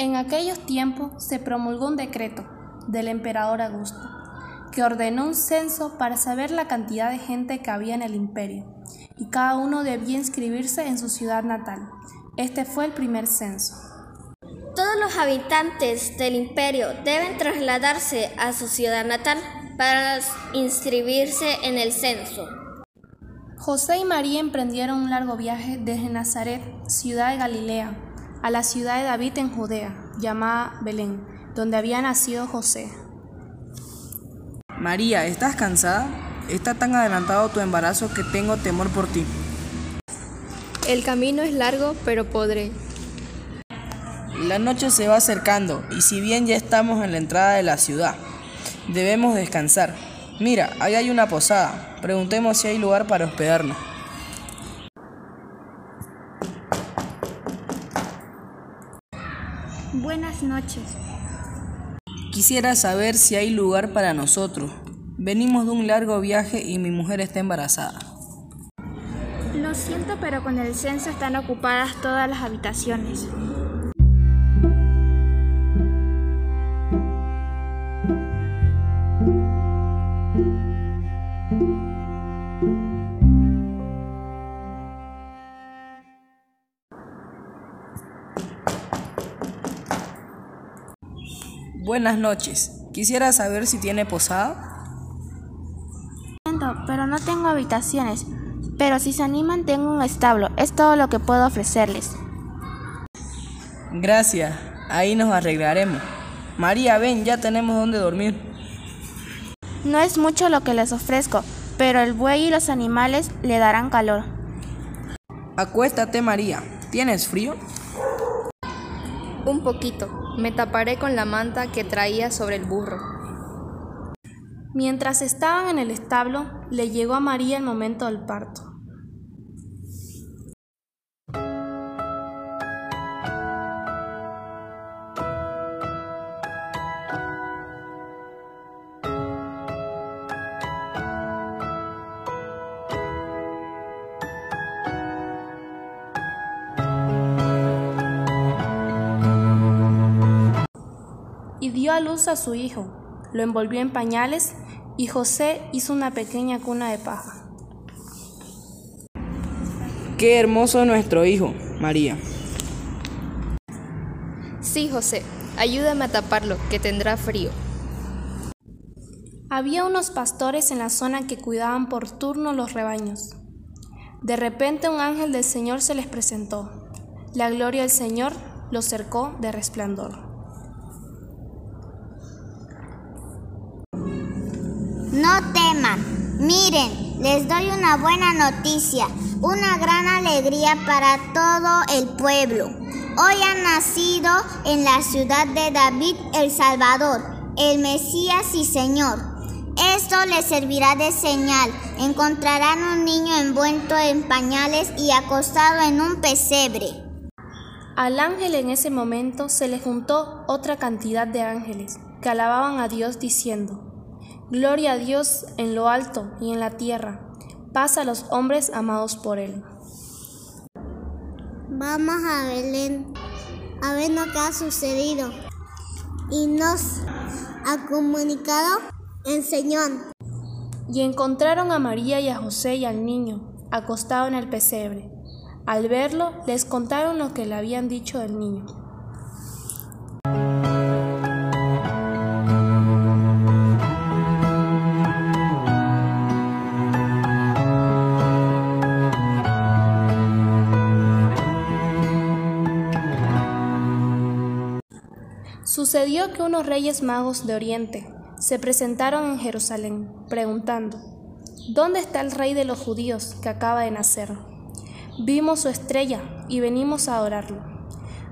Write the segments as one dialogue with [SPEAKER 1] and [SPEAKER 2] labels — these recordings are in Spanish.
[SPEAKER 1] En aquellos tiempos se promulgó un decreto del emperador Augusto que ordenó un censo para saber la cantidad de gente que había en el imperio, y cada uno debía inscribirse en su ciudad natal. Este fue el primer censo.
[SPEAKER 2] Todos los habitantes del imperio deben trasladarse a su ciudad natal para inscribirse en el censo.
[SPEAKER 1] José y María emprendieron un largo viaje desde Nazaret, ciudad de Galilea, a la ciudad de David en Judea, llamada Belén, donde había nacido José.
[SPEAKER 3] María, ¿estás cansada? Está tan adelantado tu embarazo que tengo temor por ti.
[SPEAKER 4] El camino es largo, pero podré.
[SPEAKER 3] La noche se va acercando y si bien ya estamos en la entrada de la ciudad, debemos descansar. Mira, ahí hay una posada. Preguntemos si hay lugar para hospedarnos.
[SPEAKER 5] Buenas noches.
[SPEAKER 3] Quisiera saber si hay lugar para nosotros. Venimos de un largo viaje y mi mujer está embarazada.
[SPEAKER 5] Lo siento, pero con el censo están ocupadas todas las habitaciones.
[SPEAKER 3] Buenas noches. Quisiera saber si tiene posada.
[SPEAKER 5] Siento, pero no tengo habitaciones. Pero si se animan, tengo un establo. Es todo lo que puedo ofrecerles.
[SPEAKER 3] Gracias. Ahí nos arreglaremos. María, ven, ya tenemos donde dormir.
[SPEAKER 5] No es mucho lo que les ofrezco, pero el buey y los animales le darán calor.
[SPEAKER 3] Acuéstate, María. ¿Tienes frío?
[SPEAKER 4] Un poquito. Me taparé con la manta que traía sobre el burro.
[SPEAKER 1] Mientras estaban en el establo, le llegó a María el momento del parto. Dio a luz a su hijo, lo envolvió en pañales y José hizo una pequeña cuna de paja.
[SPEAKER 3] Qué hermoso nuestro hijo, María.
[SPEAKER 4] Sí, José, ayúdame a taparlo, que tendrá frío.
[SPEAKER 1] Había unos pastores en la zona que cuidaban por turno los rebaños. De repente un ángel del Señor se les presentó. La gloria del Señor los cercó de resplandor.
[SPEAKER 6] No teman, miren, les doy una buena noticia, una gran alegría para todo el pueblo. Hoy ha nacido en la ciudad de David el Salvador, el Mesías y Señor. Esto les servirá de señal. Encontrarán un niño envuelto en pañales y acostado en un pesebre.
[SPEAKER 1] Al ángel en ese momento se le juntó otra cantidad de ángeles que alababan a Dios diciendo, Gloria a Dios en lo alto y en la tierra, paz a los hombres amados por Él.
[SPEAKER 6] Vamos a Belén a ver lo que ha sucedido y nos ha comunicado el Señor.
[SPEAKER 1] Y encontraron a María y a José y al niño acostado en el pesebre. Al verlo, les contaron lo que le habían dicho del niño. Sucedió que unos reyes magos de Oriente se presentaron en Jerusalén, preguntando, ¿Dónde está el rey de los judíos que acaba de nacer? Vimos su estrella y venimos a adorarlo.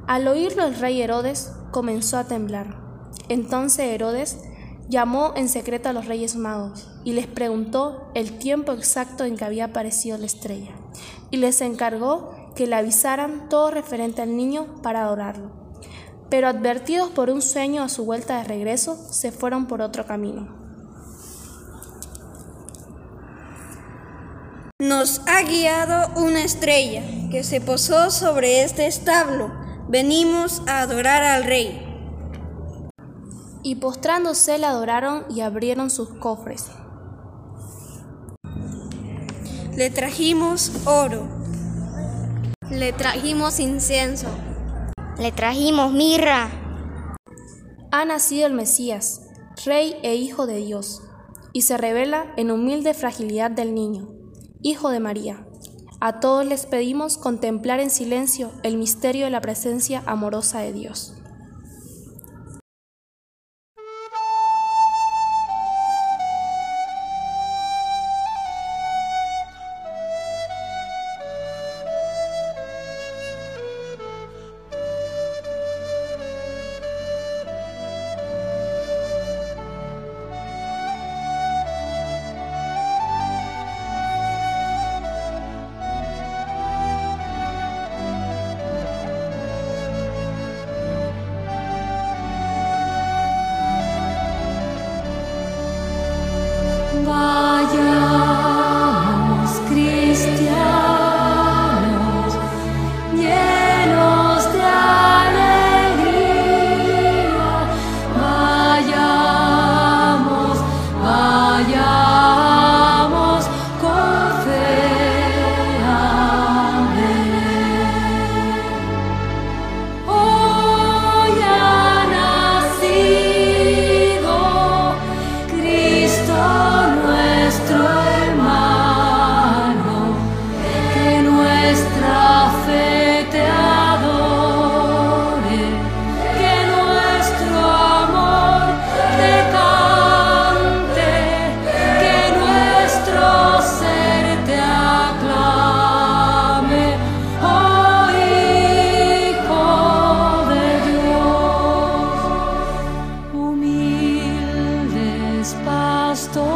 [SPEAKER 1] Al oírlo el rey Herodes comenzó a temblar. Entonces Herodes llamó en secreto a los reyes magos y les preguntó el tiempo exacto en que había aparecido la estrella, y les encargó que le avisaran todo referente al niño para adorarlo pero advertidos por un sueño a su vuelta de regreso, se fueron por otro camino.
[SPEAKER 7] Nos ha guiado una estrella que se posó sobre este establo venimos a adorar al Rey.
[SPEAKER 8] Y postrándose le adoraron y abrieron sus cofres.
[SPEAKER 7] Le trajimos oro.
[SPEAKER 9] Le trajimos incienso.
[SPEAKER 10] Le trajimos mirra.
[SPEAKER 8] Ha nacido el Mesías, Rey e Hijo de Dios, y se revela en humilde fragilidad del niño, Hijo de María. A todos les pedimos contemplar en silencio el misterio de la presencia amorosa de Dios.
[SPEAKER 11] Pastores